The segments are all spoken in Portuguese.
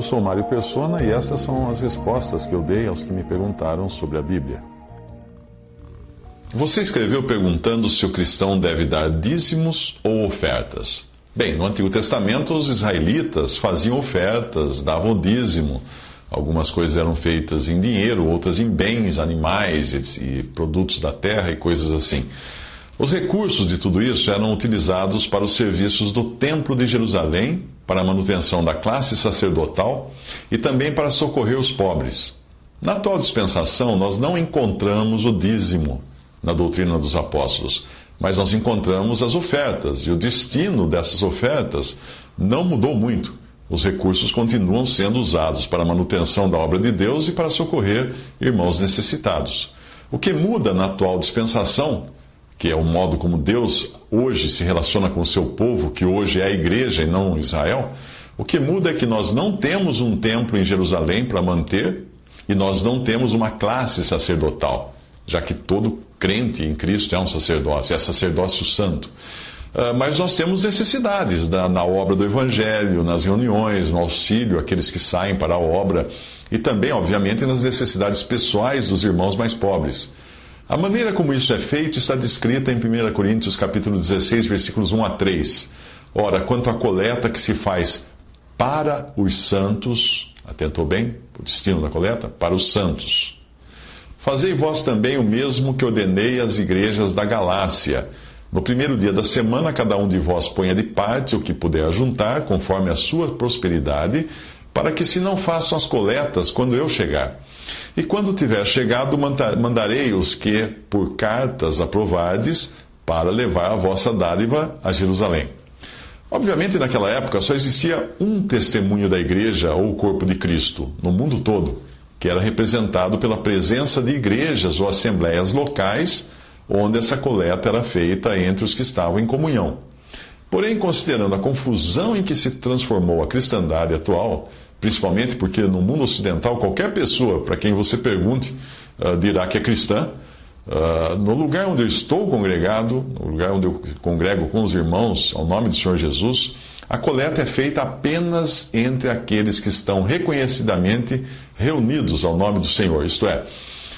Eu sou Mário Persona e essas são as respostas que eu dei aos que me perguntaram sobre a Bíblia. Você escreveu perguntando se o cristão deve dar dízimos ou ofertas. Bem, no Antigo Testamento, os israelitas faziam ofertas, davam dízimo. Algumas coisas eram feitas em dinheiro, outras em bens, animais e produtos da terra e coisas assim. Os recursos de tudo isso eram utilizados para os serviços do Templo de Jerusalém, para a manutenção da classe sacerdotal e também para socorrer os pobres. Na atual dispensação, nós não encontramos o dízimo na doutrina dos apóstolos mas nós encontramos as ofertas, e o destino dessas ofertas não mudou muito. Os recursos continuam sendo usados para a manutenção da obra de Deus e para socorrer irmãos necessitados. O que muda na atual dispensação, que é o modo como Deus hoje se relaciona com o seu povo, que hoje é a igreja e não Israel, o que muda é que nós não temos um templo em Jerusalém para manter e nós não temos uma classe sacerdotal já que todo crente em Cristo é um sacerdócio, é sacerdócio santo. Uh, mas nós temos necessidades da, na obra do Evangelho, nas reuniões, no auxílio àqueles que saem para a obra e também, obviamente, nas necessidades pessoais dos irmãos mais pobres. A maneira como isso é feito está descrita em 1 Coríntios capítulo 16, versículos 1 a 3. Ora, quanto à coleta que se faz para os santos, atentou bem? O destino da coleta? Para os santos. Fazei vós também o mesmo que ordenei às igrejas da Galácia. No primeiro dia da semana, cada um de vós ponha de parte o que puder juntar, conforme a sua prosperidade, para que se não façam as coletas quando eu chegar. E quando tiver chegado, mandarei os que, por cartas, aprovardes, para levar a vossa dádiva a Jerusalém. Obviamente, naquela época, só existia um testemunho da igreja ou corpo de Cristo, no mundo todo que era representado pela presença de igrejas ou assembleias locais, onde essa coleta era feita entre os que estavam em comunhão. Porém, considerando a confusão em que se transformou a cristandade atual, principalmente porque no mundo ocidental qualquer pessoa para quem você pergunte uh, dirá que é cristã, uh, no lugar onde eu estou congregado, no lugar onde eu congrego com os irmãos, ao nome do Senhor Jesus, a coleta é feita apenas entre aqueles que estão reconhecidamente reunidos ao nome do Senhor. Isto é,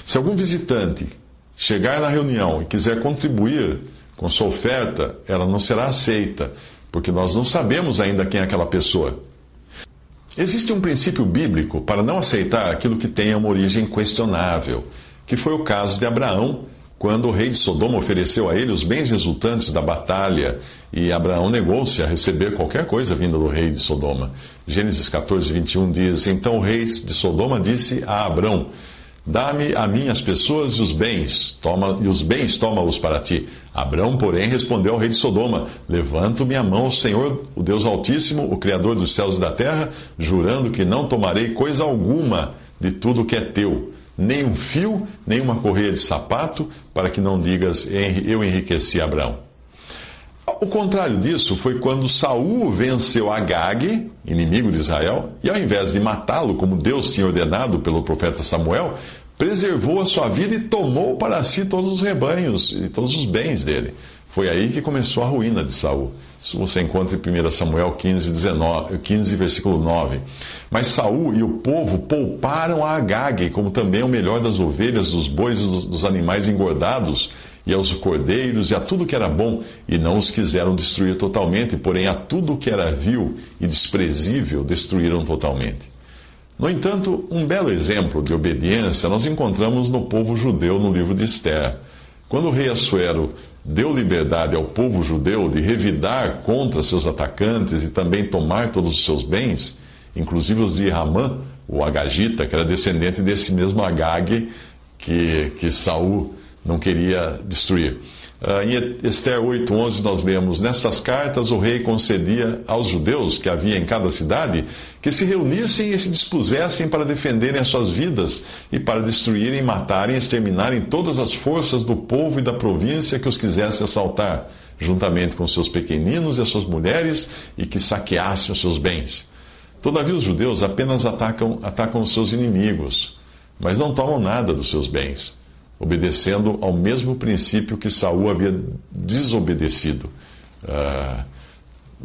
se algum visitante chegar na reunião e quiser contribuir com sua oferta, ela não será aceita, porque nós não sabemos ainda quem é aquela pessoa. Existe um princípio bíblico para não aceitar aquilo que tenha uma origem questionável, que foi o caso de Abraão quando o rei de Sodoma ofereceu a ele os bens resultantes da batalha, e Abraão negou-se a receber qualquer coisa vinda do rei de Sodoma. Gênesis 14, 21 diz: Então o rei de Sodoma disse a Abraão: Dá-me a mim as pessoas e os bens, toma, e os bens toma-os para ti. Abraão, porém, respondeu ao rei de Sodoma: Levanto minha mão ao Senhor, o Deus Altíssimo, o Criador dos céus e da terra, jurando que não tomarei coisa alguma de tudo que é teu nem um fio, nem uma correia de sapato, para que não digas, eu enriqueci Abraão. O contrário disso foi quando Saul venceu Agag, inimigo de Israel, e ao invés de matá-lo, como Deus tinha ordenado pelo profeta Samuel, preservou a sua vida e tomou para si todos os rebanhos e todos os bens dele. Foi aí que começou a ruína de Saul. Isso você encontra em 1 Samuel 15, 19, 15, versículo 9. Mas Saul e o povo pouparam a Agag, como também o melhor das ovelhas, dos bois e dos, dos animais engordados, e aos cordeiros e a tudo que era bom, e não os quiseram destruir totalmente, porém a tudo que era vil e desprezível destruíram totalmente. No entanto, um belo exemplo de obediência nós encontramos no povo judeu no livro de Esther. Quando o rei Assuero deu liberdade ao povo judeu de revidar contra seus atacantes e também tomar todos os seus bens, inclusive os de Ramã, o Agagita, que era descendente desse mesmo Agag que, que Saul não queria destruir. Uh, em Esther 8,11 nós lemos: Nessas cartas o rei concedia aos judeus que havia em cada cidade que se reunissem e se dispusessem para defenderem as suas vidas e para destruírem, matarem e exterminarem todas as forças do povo e da província que os quisesse assaltar, juntamente com seus pequeninos e as suas mulheres, e que saqueassem os seus bens. Todavia os judeus apenas atacam, atacam os seus inimigos, mas não tomam nada dos seus bens, obedecendo ao mesmo princípio que Saul havia desobedecido. Uh,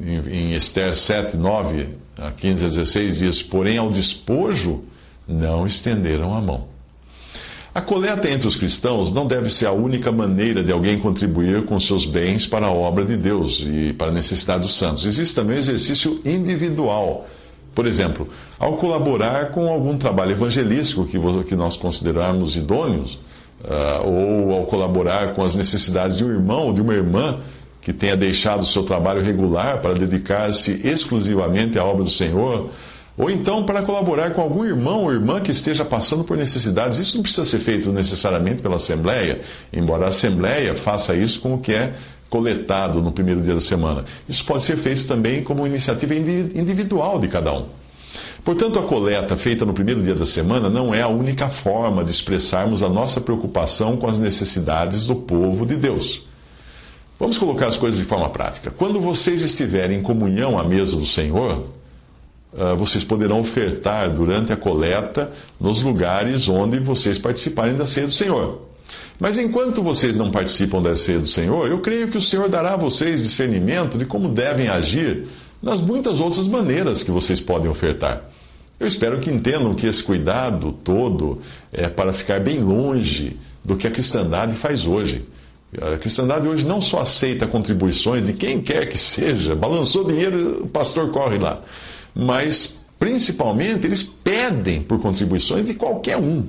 em, em Esther 7, 9 a 15 a 16 diz: Porém, ao despojo não estenderam a mão. A coleta entre os cristãos não deve ser a única maneira de alguém contribuir com seus bens para a obra de Deus e para a necessidade dos santos. Existe também o exercício individual por exemplo, ao colaborar com algum trabalho evangelístico que nós considerarmos idôneos, uh, ou ao colaborar com as necessidades de um irmão ou de uma irmã que tenha deixado o seu trabalho regular para dedicar-se exclusivamente à obra do Senhor, ou então para colaborar com algum irmão ou irmã que esteja passando por necessidades. Isso não precisa ser feito necessariamente pela Assembleia, embora a Assembleia faça isso com o que é coletado no primeiro dia da semana. Isso pode ser feito também como iniciativa individual de cada um. Portanto, a coleta feita no primeiro dia da semana não é a única forma de expressarmos a nossa preocupação com as necessidades do povo de Deus. Vamos colocar as coisas de forma prática. Quando vocês estiverem em comunhão à mesa do Senhor, ah, vocês poderão ofertar durante a coleta nos lugares onde vocês participarem da ceia do Senhor. Mas enquanto vocês não participam da ceia do Senhor, eu creio que o Senhor dará a vocês discernimento de como devem agir nas muitas outras maneiras que vocês podem ofertar. Eu espero que entendam que esse cuidado todo é para ficar bem longe do que a cristandade faz hoje. A cristandade hoje não só aceita contribuições de quem quer que seja, balançou dinheiro, o pastor corre lá, mas principalmente eles pedem por contribuições de qualquer um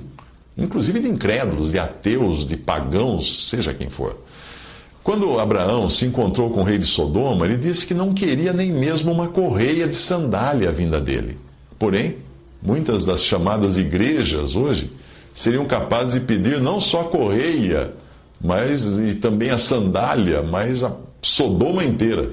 inclusive de incrédulos, de ateus, de pagãos, seja quem for. Quando Abraão se encontrou com o rei de Sodoma, ele disse que não queria nem mesmo uma correia de sandália vinda dele. Porém, muitas das chamadas igrejas hoje seriam capazes de pedir não só a correia, mas e também a sandália, mas a Sodoma inteira.